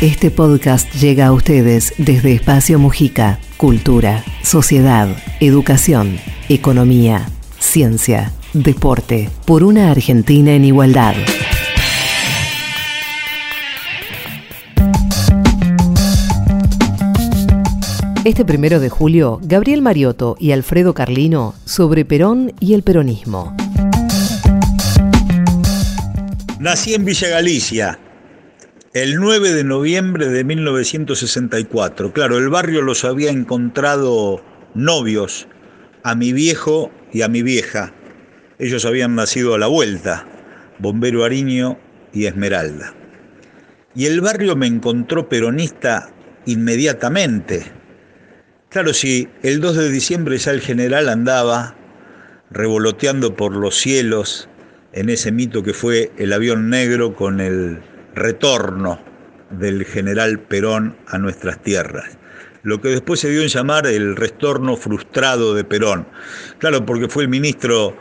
Este podcast llega a ustedes desde Espacio Mujica. Cultura, sociedad, educación, economía, ciencia, deporte, por una Argentina en igualdad. Este primero de julio, Gabriel Mariotto y Alfredo Carlino sobre Perón y el peronismo. Nací en Villa Galicia, el 9 de noviembre de 1964. Claro, el barrio los había encontrado novios a mi viejo y a mi vieja. Ellos habían nacido a la vuelta, Bombero Ariño y Esmeralda. Y el barrio me encontró peronista inmediatamente. Claro, si el 2 de diciembre ya el general andaba revoloteando por los cielos en ese mito que fue el avión negro con el retorno del general Perón a nuestras tierras. Lo que después se dio en llamar el retorno frustrado de Perón. Claro, porque fue el ministro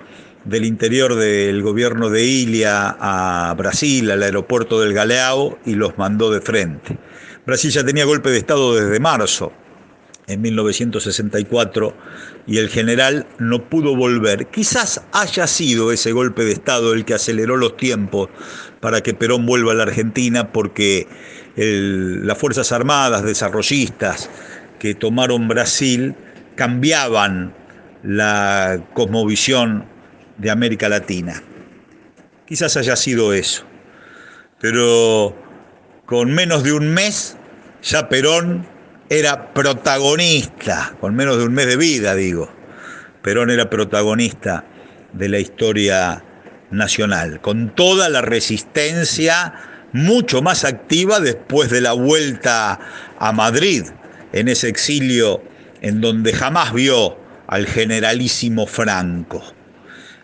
del interior del gobierno de Ilia a Brasil, al aeropuerto del Galeao, y los mandó de frente. Brasil ya tenía golpe de Estado desde marzo, en 1964 y el general no pudo volver. Quizás haya sido ese golpe de Estado el que aceleró los tiempos para que Perón vuelva a la Argentina porque las Fuerzas Armadas desarrollistas que tomaron Brasil cambiaban la cosmovisión de América Latina. Quizás haya sido eso. Pero con menos de un mes ya Perón era protagonista, con menos de un mes de vida, digo. Perón era protagonista de la historia nacional, con toda la resistencia mucho más activa después de la vuelta a Madrid, en ese exilio en donde jamás vio al generalísimo Franco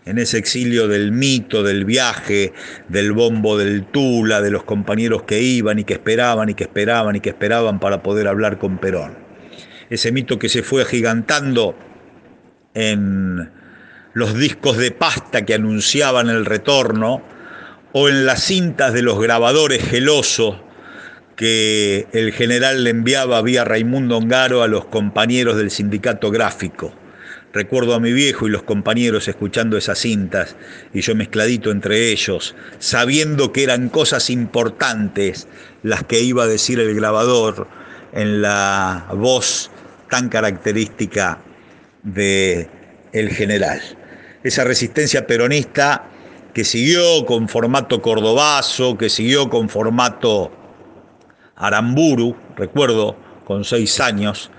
en ese exilio del mito, del viaje, del bombo del Tula, de los compañeros que iban y que esperaban y que esperaban y que esperaban para poder hablar con Perón. Ese mito que se fue agigantando en los discos de pasta que anunciaban el retorno o en las cintas de los grabadores gelosos que el general le enviaba vía Raimundo Ongaro a los compañeros del sindicato gráfico Recuerdo a mi viejo y los compañeros escuchando esas cintas y yo mezcladito entre ellos, sabiendo que eran cosas importantes las que iba a decir el grabador en la voz tan característica de el general. Esa resistencia peronista que siguió con formato cordobazo, que siguió con formato aramburu, recuerdo, con seis años,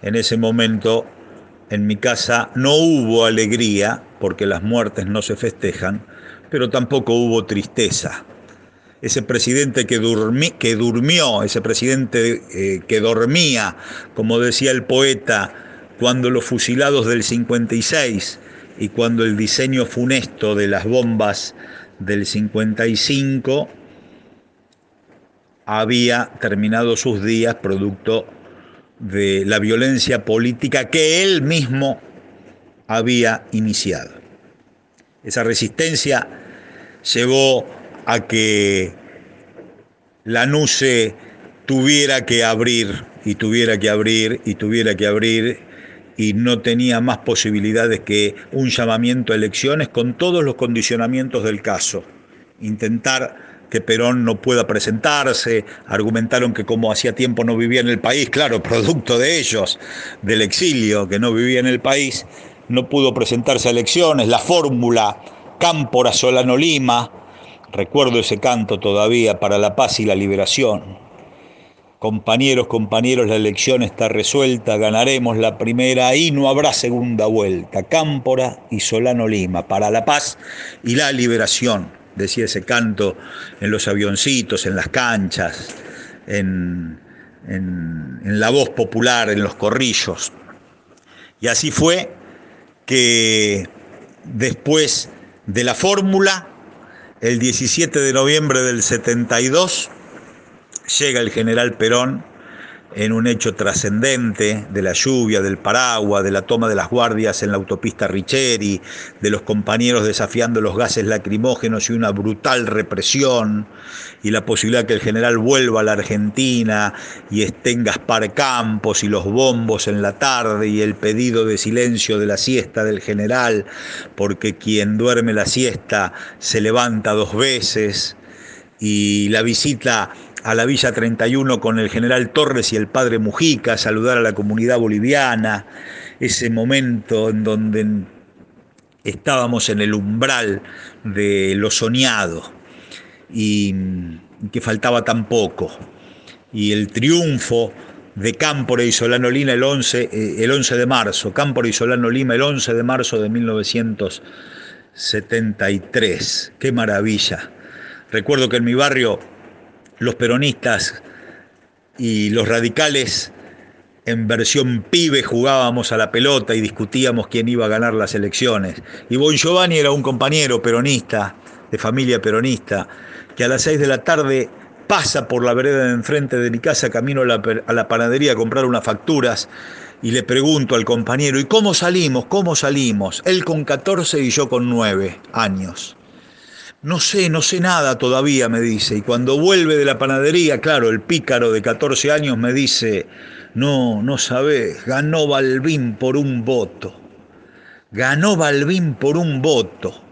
en ese momento en mi casa no hubo alegría, porque las muertes no se festejan, pero tampoco hubo tristeza. Ese presidente que, durmió, ese presidente eh, que dormía, como decía el poeta, cuando los fusilados del 56 y cuando el diseño funesto de las bombas del 55 había terminado sus días producto de la violencia política que él mismo había iniciado. Esa resistencia llevó a que la NUCE tuviera que abrir y tuviera que abrir y tuviera que abrir y no tenía más posibilidades que un llamamiento a elecciones con todos los condicionamientos del caso. Intentar que Perón no pueda presentarse, argumentaron que como hacía tiempo no vivía en el país, claro, producto de ellos, del exilio, que no vivía en el país, no pudo presentarse a elecciones, la fórmula Cámpora Solano Lima, recuerdo ese canto todavía para la paz y la liberación. Compañeros, compañeros, la elección está resuelta, ganaremos la primera y no habrá segunda vuelta. Cámpora y Solano Lima, para la paz y la liberación decía ese canto en los avioncitos, en las canchas, en, la voz popular, en los corrillos. Y así fue que después de la fórmula, el 17 de noviembre del 72, llega el general Perón en un hecho trascendente de la lluvia, del paraguas, de la toma de las guardias en la autopista Richeri, de los compañeros desafiando los gases lacrimógenos y una brutal represión, y la posibilidad que el general vuelva a la Argentina y esté en Gaspar Campos y los bombos en la tarde y el pedido de silencio de la siesta del general, porque quien duerme la siesta se levanta dos veces, y la visita a la Villa 31 con el general Torres y el padre Mujica, saludar a la comunidad boliviana, ese momento en donde estábamos en el umbral de lo soñado y que faltaba tan poco. Y el triunfo de Cámpora y Solano Lima el 11, eh, el 11 de marzo, Cámpora y Solano Lima el 11 de marzo de 1973. Qué maravilla. Recuerdo que en mi barrio los peronistas y los radicales en versión pibe jugábamos a la pelota y discutíamos quién iba a ganar las elecciones. Y Bon Giovanni era un compañero peronista, de familia peronista, que a las seis de la tarde pasa por la vereda de enfrente de mi casa, camino a la, a la panadería a comprar unas facturas y le pregunto al compañero, ¿y cómo salimos? ¿Cómo salimos? Él con 14 y yo con 9 años. No sé, no sé nada todavía, me dice. Y cuando vuelve de la panadería, claro, el pícaro de 14 años me dice, no, no sabés, ganó Balbín por un voto. Ganó Balbín por un voto.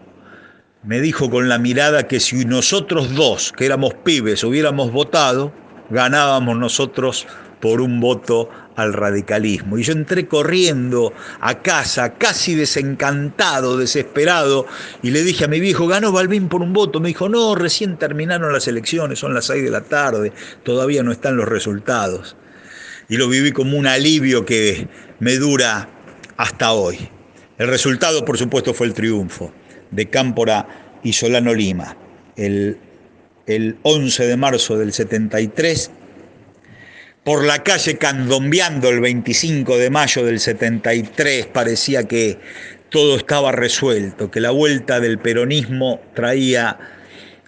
Me dijo con la mirada que si nosotros dos, que éramos pibes, hubiéramos votado, ganábamos nosotros por un voto al radicalismo. Y yo entré corriendo a casa, casi desencantado, desesperado, y le dije a mi viejo, ganó Balbín por un voto. Me dijo, no, recién terminaron las elecciones, son las seis de la tarde, todavía no están los resultados. Y lo viví como un alivio que me dura hasta hoy. El resultado, por supuesto, fue el triunfo de Cámpora y Solano Lima. El, el 11 de marzo del 73 por la calle candombeando el 25 de mayo del 73, parecía que todo estaba resuelto, que la vuelta del peronismo traía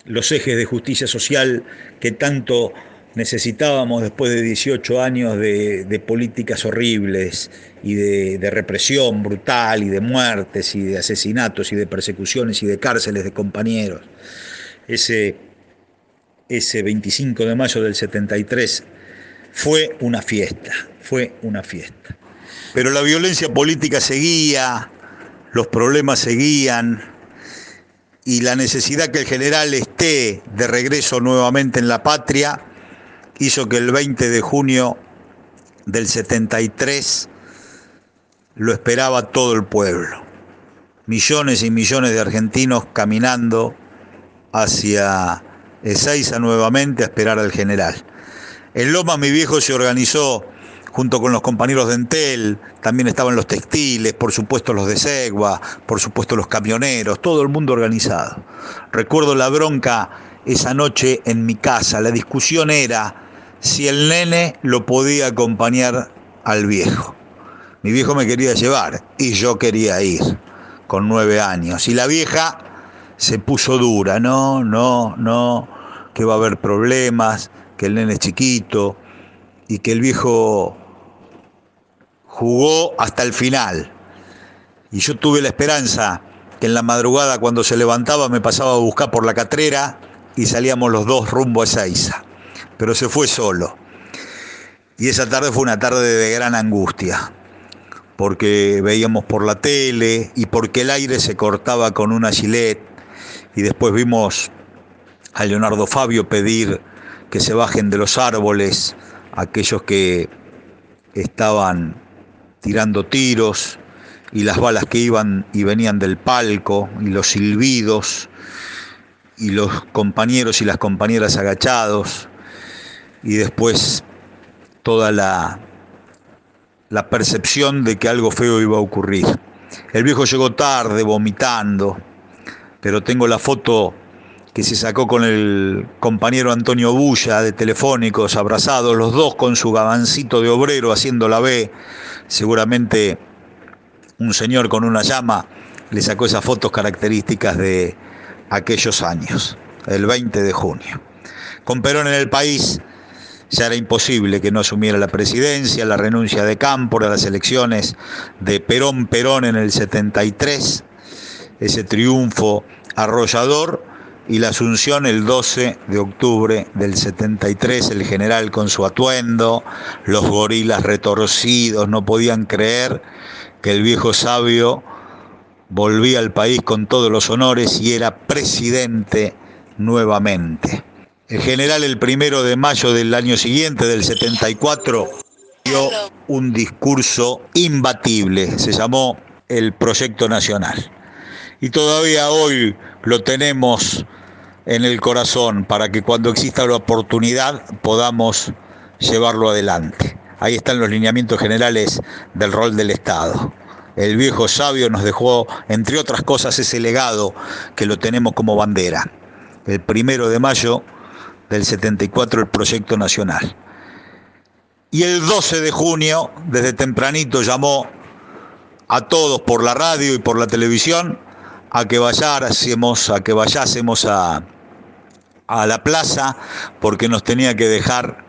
los ejes de justicia social que tanto necesitábamos después de 18 años de, políticas horribles y de, de, represión brutal y de muertes y de asesinatos y de persecuciones y de cárceles de compañeros. Ese, ese 25 de mayo del 73 fue una fiesta, fue una fiesta. Pero la violencia política seguía, los problemas seguían y la necesidad que el general esté de regreso nuevamente en la patria hizo que el 20 de junio del 73 lo esperaba todo el pueblo. Millones y millones de argentinos caminando hacia Ezeiza nuevamente a esperar al general. En Loma mi viejo se organizó junto con los compañeros de Entel, también estaban los textiles, por supuesto los de Segua, por supuesto los camioneros, todo el mundo organizado. Recuerdo la bronca esa noche en mi casa, la discusión era si el nene lo podía acompañar al viejo. Mi viejo me quería llevar y yo quería ir, con nueve años. Y la vieja se puso dura, no, no, no, que va a haber problemas, que el nene es chiquito y que el viejo jugó hasta el final. Y yo tuve la esperanza que en la madrugada cuando se levantaba me pasaba a buscar por la catrera y salíamos los dos rumbo a Ezeiza. Pero se fue solo. Y esa tarde fue una tarde de gran angustia, porque veíamos por la tele y porque el aire se cortaba con una gilet y después vimos a Leonardo Fabio pedir que se bajen de los árboles aquellos que estaban tirando tiros y las balas que iban y venían del palco y los silbidos y los compañeros y las compañeras agachados y después toda la, la percepción de que algo feo iba a ocurrir. El viejo llegó tarde, vomitando, pero tengo la foto que se sacó con el compañero Antonio Bulla de Telefónicos, abrazados los dos con su gabancito de obrero haciendo la B. Seguramente un señor con una llama le sacó esas fotos características de aquellos años, el 20 de junio. Con Perón en el país, ya era imposible que no asumiera la presidencia, la renuncia de Cámpora las elecciones de Perón-Perón en el 73, ese triunfo arrollador y la asunción el 12 de octubre del 73, el general con su atuendo, los gorilas retorcidos, no podían creer que el viejo sabio volvía al país con todos los honores y era presidente nuevamente. El general el primero de mayo del año siguiente, del 74, dio un discurso imbatible, se llamó el Proyecto Nacional. Y todavía hoy lo tenemos en el corazón para que cuando exista la oportunidad podamos llevarlo adelante. Ahí están los lineamientos generales del rol del Estado. El viejo sabio nos dejó, entre otras cosas, ese legado que lo tenemos como bandera. El primero de mayo del 74, el proyecto nacional. Y el 12 de junio, desde tempranito, llamó a todos por la radio y por la televisión a que vayásemos, a que vayásemos a, a la plaza porque nos tenía que dejar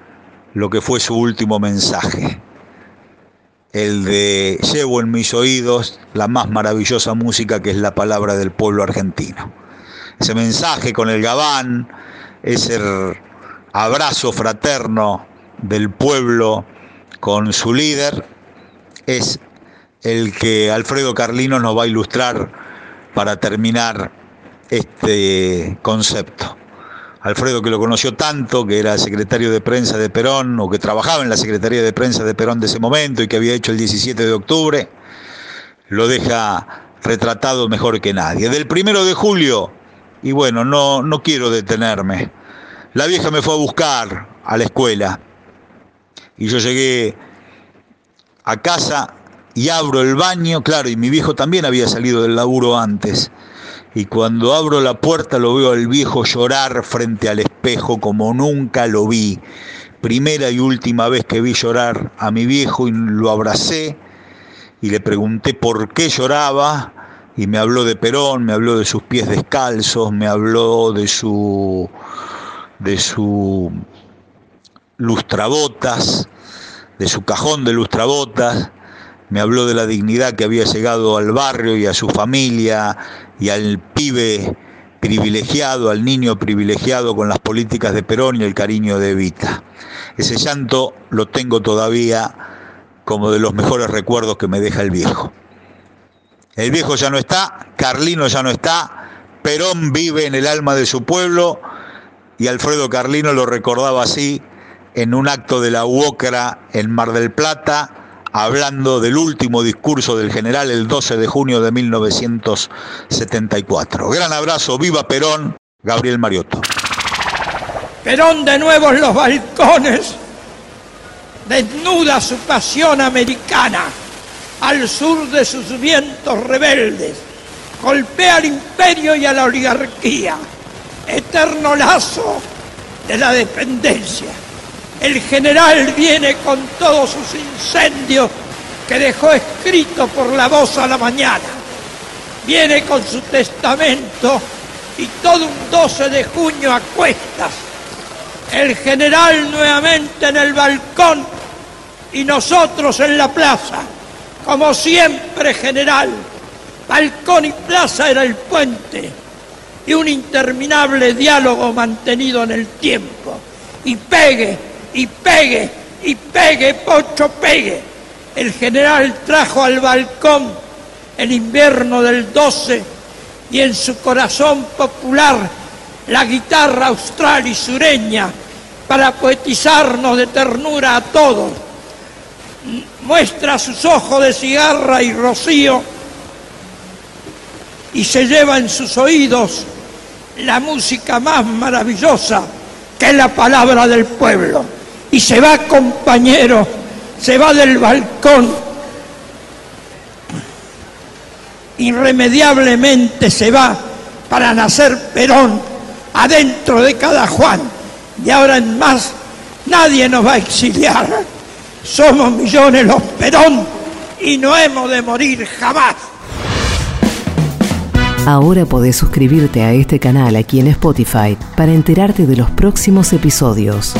lo que fue su último mensaje el de llevo en mis oídos la más maravillosa música que es la palabra del pueblo argentino. Ese mensaje con el gabán, ese abrazo fraterno del pueblo con su líder, es el que Alfredo Carlino nos va a ilustrar para terminar este concepto. Alfredo que lo conoció tanto, que era secretario de prensa de Perón, o que trabajaba en la Secretaría de Prensa de Perón de ese momento y que había hecho el 17 de octubre, lo deja retratado mejor que nadie. Del primero de julio, y bueno, no, no quiero detenerme, la vieja me fue a buscar a la escuela y yo llegué a casa y abro el baño, claro, y mi viejo también había salido del laburo antes y cuando abro la puerta lo veo al viejo llorar frente al espejo como nunca lo vi. Primera y última vez que vi llorar a mi viejo y lo abracé y le pregunté por qué lloraba y me habló de Perón, me habló de sus pies descalzos, me habló de su de su lustrabotas, de su cajón de lustrabotas, me habló de la dignidad que había llegado al barrio y a su familia y al pibe privilegiado, al niño privilegiado con las políticas de Perón y el cariño de Evita. Ese llanto lo tengo todavía como de los mejores recuerdos que me deja el viejo. El viejo ya no está, Carlino ya no está, Perón vive en el alma de su pueblo y Alfredo Carlino lo recordaba así en un acto de la UOCRA en Mar del Plata hablando del último discurso del general el 12 de junio de 1974. Gran abrazo, viva Perón, Gabriel Mariotto. Perón de nuevo en los balcones, desnuda su pasión americana al sur de sus vientos rebeldes, golpea al imperio y a la oligarquía, eterno lazo de la dependencia el general viene con todos sus incendios que dejó escrito por la voz a la mañana. Viene con su testamento y todo un 12 de junio a cuestas. El general nuevamente en el balcón y nosotros en la plaza. Como siempre, general. Balcón y plaza era el puente y un interminable diálogo mantenido en el tiempo. Y pegue, y pegue, y pegue, pocho, pegue. El general trajo al balcón el invierno del 12 y en su corazón popular la guitarra austral y sureña para poetizarnos de ternura a todos. Muestra sus ojos de cigarra y rocío y se lleva en sus oídos la música más maravillosa que la palabra del pueblo y se va compañero, se va del balcón, irremediablemente se va para nacer Perón adentro de cada Juan. Y ahora en más nadie nos va a exiliar. Somos millones los Perón y no hemos de morir jamás. Ahora podés suscribirte a este canal aquí en Spotify para enterarte de los próximos episodios.